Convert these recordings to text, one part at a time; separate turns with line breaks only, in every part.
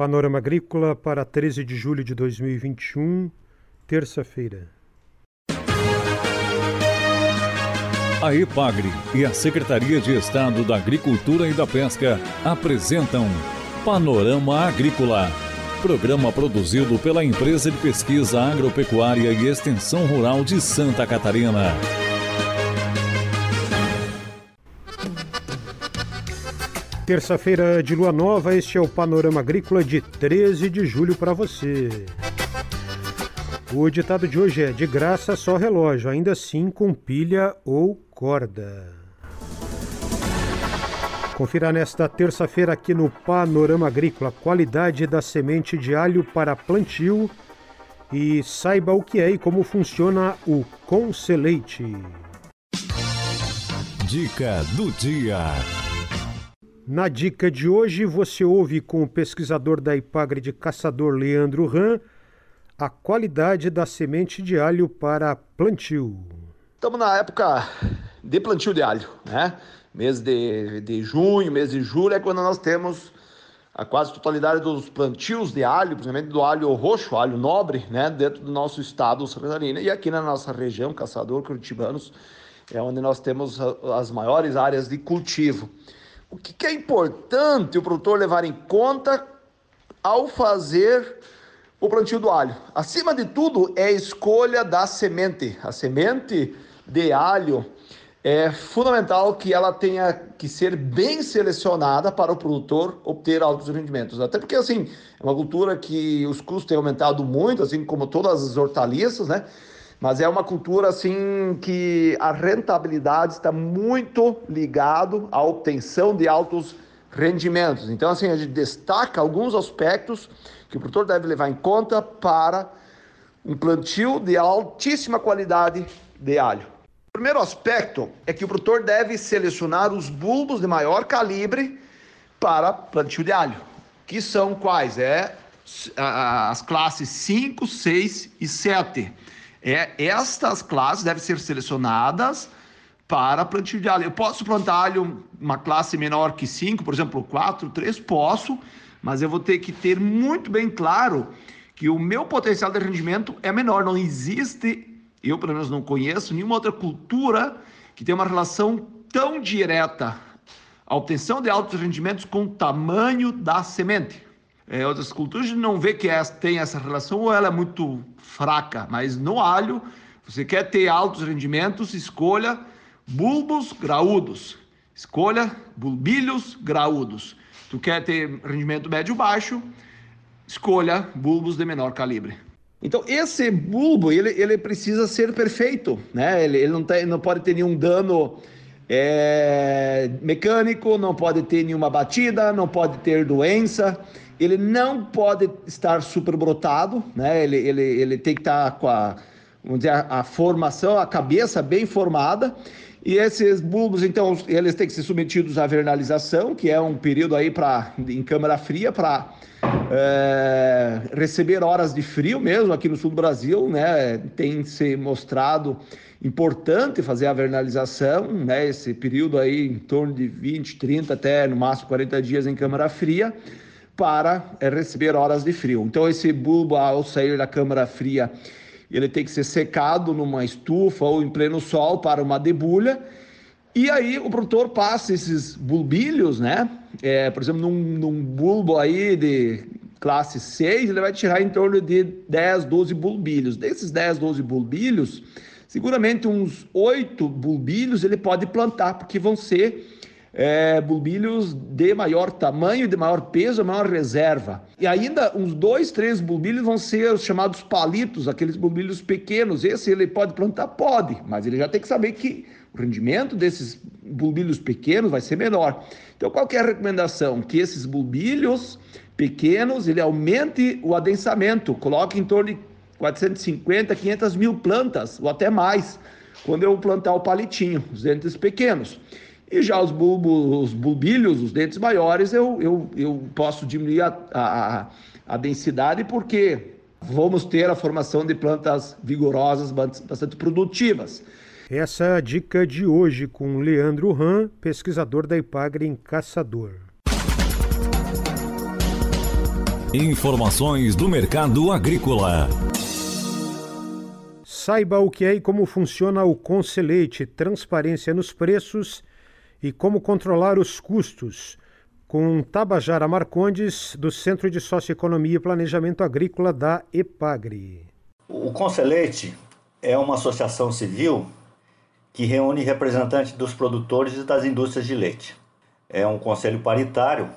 Panorama Agrícola para 13 de julho de 2021, terça-feira.
A EPAGRE e a Secretaria de Estado da Agricultura e da Pesca apresentam Panorama Agrícola, programa produzido pela Empresa de Pesquisa Agropecuária e Extensão Rural de Santa Catarina.
Terça-feira de lua nova, este é o Panorama Agrícola de 13 de julho para você. O ditado de hoje é: de graça só relógio, ainda assim com pilha ou corda. Confira nesta terça-feira aqui no Panorama Agrícola qualidade da semente de alho para plantio e saiba o que é e como funciona o Conceleite.
Dica do dia.
Na dica de hoje, você ouve com o pesquisador da Ipagre de Caçador Leandro Ram a qualidade da semente de alho para plantio.
Estamos na época de plantio de alho, né? Mês de, de junho, mês de julho é quando nós temos a quase totalidade dos plantios de alho, principalmente do alho roxo, alho nobre, né? Dentro do nosso estado, Santa Catarina, e aqui na nossa região, Caçador, Curitibanos, é onde nós temos as maiores áreas de cultivo. O que, é importante o produtor levar em conta ao fazer o plantio do alho? Acima de tudo, é a escolha da semente. A semente de alho é fundamental que ela tenha que ser bem selecionada para o produtor obter altos rendimentos. Até porque, assim, é uma cultura que os custos têm aumentado muito, assim como todas as hortaliças, né? Mas é uma cultura assim que a rentabilidade está muito ligado à obtenção de altos rendimentos. Então assim a gente destaca alguns aspectos que o produtor deve levar em conta para um plantio de altíssima qualidade de alho. O primeiro aspecto é que o produtor deve selecionar os bulbos de maior calibre para plantio de alho, que são quais? É as classes 5, 6 e 7. É, estas classes devem ser selecionadas para plantio de alho. Eu posso plantar alho uma classe menor que 5, por exemplo, 4, 3, posso, mas eu vou ter que ter muito bem claro que o meu potencial de rendimento é menor. Não existe, eu pelo menos não conheço, nenhuma outra cultura que tenha uma relação tão direta a obtenção de altos rendimentos com o tamanho da semente. É, outras culturas não vê que tem essa relação ou ela é muito fraca, mas no alho, você quer ter altos rendimentos, escolha bulbos graúdos, escolha bulbilhos graúdos. Tu quer ter rendimento médio-baixo, escolha bulbos de menor calibre. Então, esse bulbo, ele, ele precisa ser perfeito, né? Ele, ele não, tem, não pode ter nenhum dano é, mecânico, não pode ter nenhuma batida, não pode ter doença ele não pode estar superbrotado, né? Ele, ele, ele tem que estar com a, dizer, a, a formação, a cabeça bem formada. E esses bulbos, então, eles têm que ser submetidos à vernalização, que é um período aí para em câmara fria para é, receber horas de frio mesmo aqui no sul do Brasil, né? Tem se mostrado importante fazer a vernalização, né? Esse período aí em torno de 20, 30 até no máximo 40 dias em câmara fria para é, receber horas de frio. Então esse bulbo ao sair da câmara fria, ele tem que ser secado numa estufa ou em pleno sol para uma debulha. E aí o produtor passa esses bulbilhos, né? É, por exemplo, num, num bulbo aí de classe 6, ele vai tirar em torno de 10, 12 bulbilhos. Desses 10, 12 bulbilhos, seguramente uns 8 bulbilhos ele pode plantar, porque vão ser é, bulbilhos de maior tamanho, de maior peso, maior reserva. E ainda uns dois, três bulbilhos vão ser os chamados palitos, aqueles bulbilhos pequenos. Esse ele pode plantar? Pode, mas ele já tem que saber que o rendimento desses bulbilhos pequenos vai ser menor. Então, qual é a recomendação? Que esses bulbilhos pequenos, ele aumente o adensamento, coloque em torno de 450, 500 mil plantas, ou até mais, quando eu plantar o palitinho, os dentes pequenos. E já os bulbos, os bulbilhos, os dentes maiores, eu, eu, eu posso diminuir a, a, a densidade porque vamos ter a formação de plantas vigorosas, bastante produtivas.
Essa é a dica de hoje com Leandro Ram, pesquisador da Ipagre em Caçador.
Informações do mercado agrícola.
Saiba o que é e como funciona o Conselheite, transparência nos preços e como controlar os custos. Com Tabajara Marcondes, do Centro de Socioeconomia e Planejamento Agrícola da EPAGRE.
O Conselheite é uma associação civil que reúne representantes dos produtores e das indústrias de leite. É um conselho paritário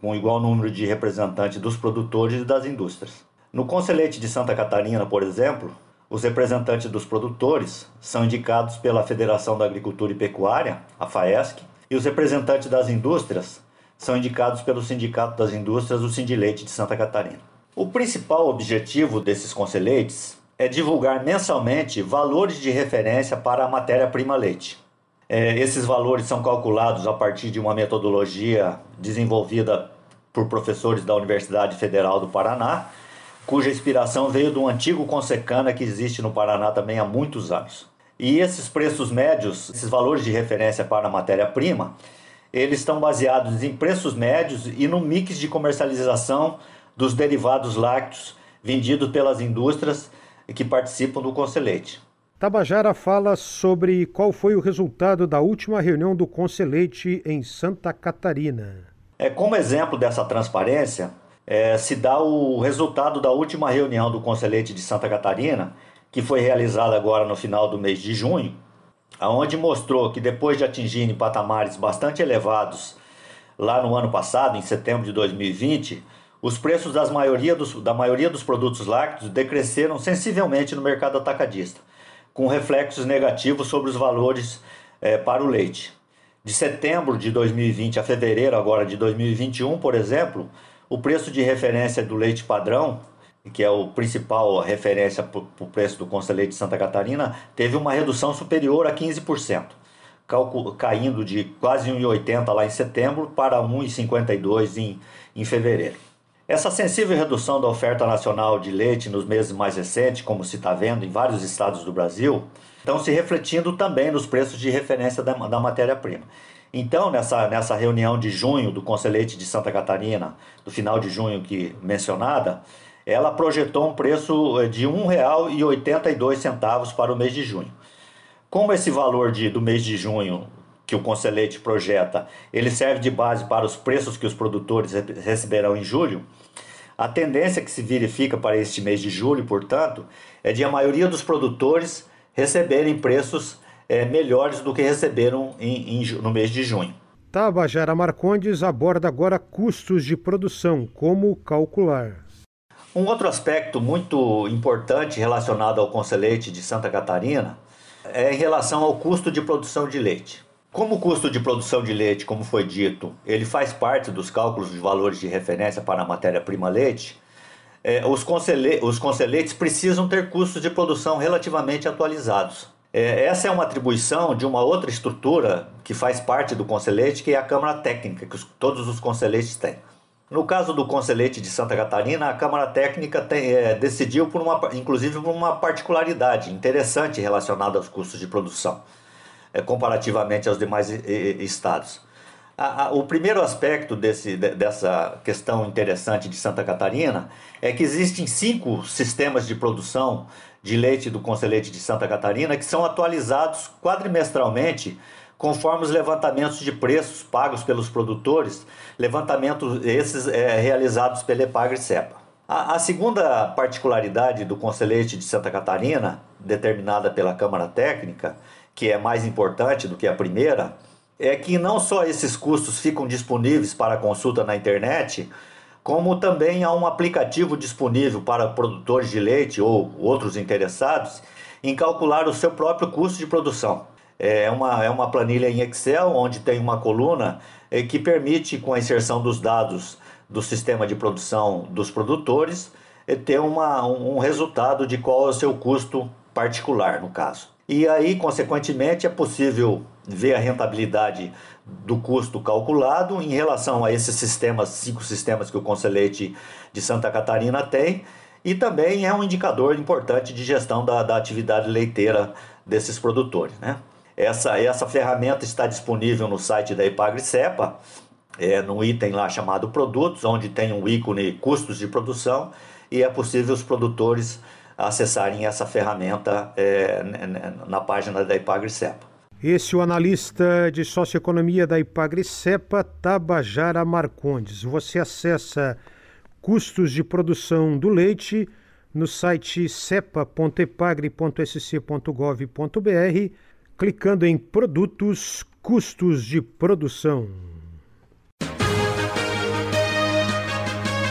com igual número de representantes dos produtores e das indústrias. No Conselheite de Santa Catarina, por exemplo, os representantes dos produtores são indicados pela Federação da Agricultura e Pecuária, a FAESC, e os representantes das indústrias são indicados pelo Sindicato das Indústrias, o Sindileite de Santa Catarina. O principal objetivo desses conselheites é divulgar mensalmente valores de referência para a matéria-prima leite. É, esses valores são calculados a partir de uma metodologia desenvolvida por professores da Universidade Federal do Paraná, cuja inspiração veio do antigo Consecana que existe no Paraná também há muitos anos. E esses preços médios, esses valores de referência para a matéria-prima, eles estão baseados em preços médios e no mix de comercialização dos derivados lácteos vendidos pelas indústrias que participam do Conselheite.
Tabajara fala sobre qual foi o resultado da última reunião do Conselheite em Santa Catarina.
É, como exemplo dessa transparência, é, se dá o resultado da última reunião do Conselheite de Santa Catarina, que foi realizada agora no final do mês de junho, aonde mostrou que depois de atingirem patamares bastante elevados lá no ano passado, em setembro de 2020, os preços das maioria dos, da maioria dos produtos lácteos decresceram sensivelmente no mercado atacadista com reflexos negativos sobre os valores é, para o leite. De setembro de 2020 a fevereiro agora de 2021, por exemplo, o preço de referência do leite padrão, que é o principal referência para o preço do Conselheiro de Santa Catarina, teve uma redução superior a 15%, caindo de quase 1,80 lá em setembro para 1,52 em, em fevereiro. Essa sensível redução da oferta nacional de leite nos meses mais recentes, como se está vendo em vários estados do Brasil, estão se refletindo também nos preços de referência da, da matéria-prima. Então, nessa, nessa reunião de junho do Conselheite de Santa Catarina, do final de junho que mencionada, ela projetou um preço eh, de R$ 1,82 para o mês de junho. Como esse valor de, do mês de junho que o Conselheite projeta, ele serve de base para os preços que os produtores receberão em julho, a tendência que se verifica para este mês de julho, portanto, é de a maioria dos produtores receberem preços é, melhores do que receberam em, em, no mês de junho.
Tabajara Marcondes aborda agora custos de produção, como calcular.
Um outro aspecto muito importante relacionado ao Conselheite de Santa Catarina é em relação ao custo de produção de leite. Como o custo de produção de leite, como foi dito, ele faz parte dos cálculos de valores de referência para a matéria-prima leite, é, os, conselhe os conselheiros precisam ter custos de produção relativamente atualizados. É, essa é uma atribuição de uma outra estrutura que faz parte do conselheite, que é a Câmara Técnica, que os, todos os conselheiros têm. No caso do conselheite de Santa Catarina, a Câmara Técnica tem, é, decidiu, por uma, inclusive, por uma particularidade interessante relacionada aos custos de produção. É, comparativamente aos demais estados. o primeiro aspecto desse, dessa questão interessante de Santa Catarina é que existem cinco sistemas de produção de leite do Conselheite de Santa Catarina que são atualizados quadrimestralmente conforme os levantamentos de preços pagos pelos produtores, levantamentos esses é, realizados pela Epagre-Cepa. A, a, segunda particularidade do Conselheite de Santa Catarina, determinada pela Câmara Técnica, que é mais importante do que a primeira, é que não só esses custos ficam disponíveis para consulta na internet, como também há um aplicativo disponível para produtores de leite ou outros interessados em calcular o seu próprio custo de produção. É uma, é uma planilha em Excel onde tem uma coluna é, que permite, com a inserção dos dados do sistema de produção dos produtores, é, ter uma, um resultado de qual é o seu custo particular, no caso. E aí, consequentemente, é possível ver a rentabilidade do custo calculado em relação a esses sistemas, cinco sistemas que o Conselheite de Santa Catarina tem, e também é um indicador importante de gestão da, da atividade leiteira desses produtores. Né? Essa, essa ferramenta está disponível no site da Ipagre-Cepa, é, num item lá chamado produtos, onde tem um ícone custos de produção e é possível os produtores acessarem essa ferramenta é, na página da Ipagre-Cepa.
Esse é o analista de socioeconomia da Ipagre-Cepa, Tabajara Marcondes. Você acessa custos de produção do leite no site cepa.epagre.sc.gov.br, clicando em produtos, custos de produção.